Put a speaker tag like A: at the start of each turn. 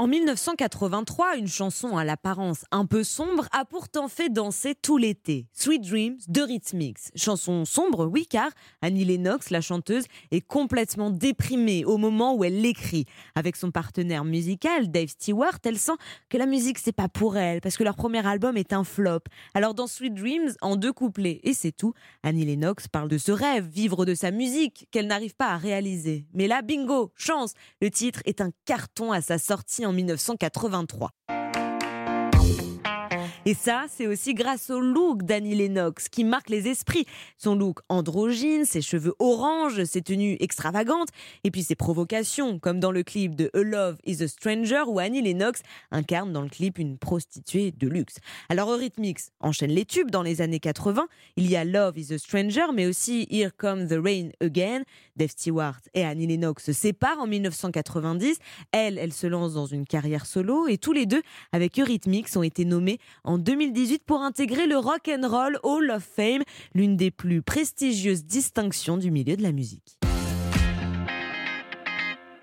A: En 1983, une chanson à l'apparence un peu sombre a pourtant fait danser tout l'été. Sweet Dreams de Rhythmix. Chanson sombre, oui, car Annie Lennox, la chanteuse, est complètement déprimée au moment où elle l'écrit. Avec son partenaire musical, Dave Stewart, elle sent que la musique, c'est pas pour elle, parce que leur premier album est un flop. Alors dans Sweet Dreams, en deux couplets, et c'est tout, Annie Lennox parle de ce rêve, vivre de sa musique, qu'elle n'arrive pas à réaliser. Mais là, bingo, chance, le titre est un carton à sa sortie en 1983. Et ça, c'est aussi grâce au look d'Annie Lennox qui marque les esprits. Son look androgyne, ses cheveux orange, ses tenues extravagantes et puis ses provocations, comme dans le clip de A Love is a Stranger où Annie Lennox incarne dans le clip une prostituée de luxe. Alors Eurythmics enchaîne les tubes dans les années 80. Il y a Love is a Stranger, mais aussi Here Comes the Rain Again. Dave Stewart et Annie Lennox se séparent en 1990. Elle, elle se lance dans une carrière solo et tous les deux, avec Eurythmics, ont été nommés en 2018 pour intégrer le Rock and Roll Hall of Fame, l'une des plus prestigieuses distinctions du milieu de la musique.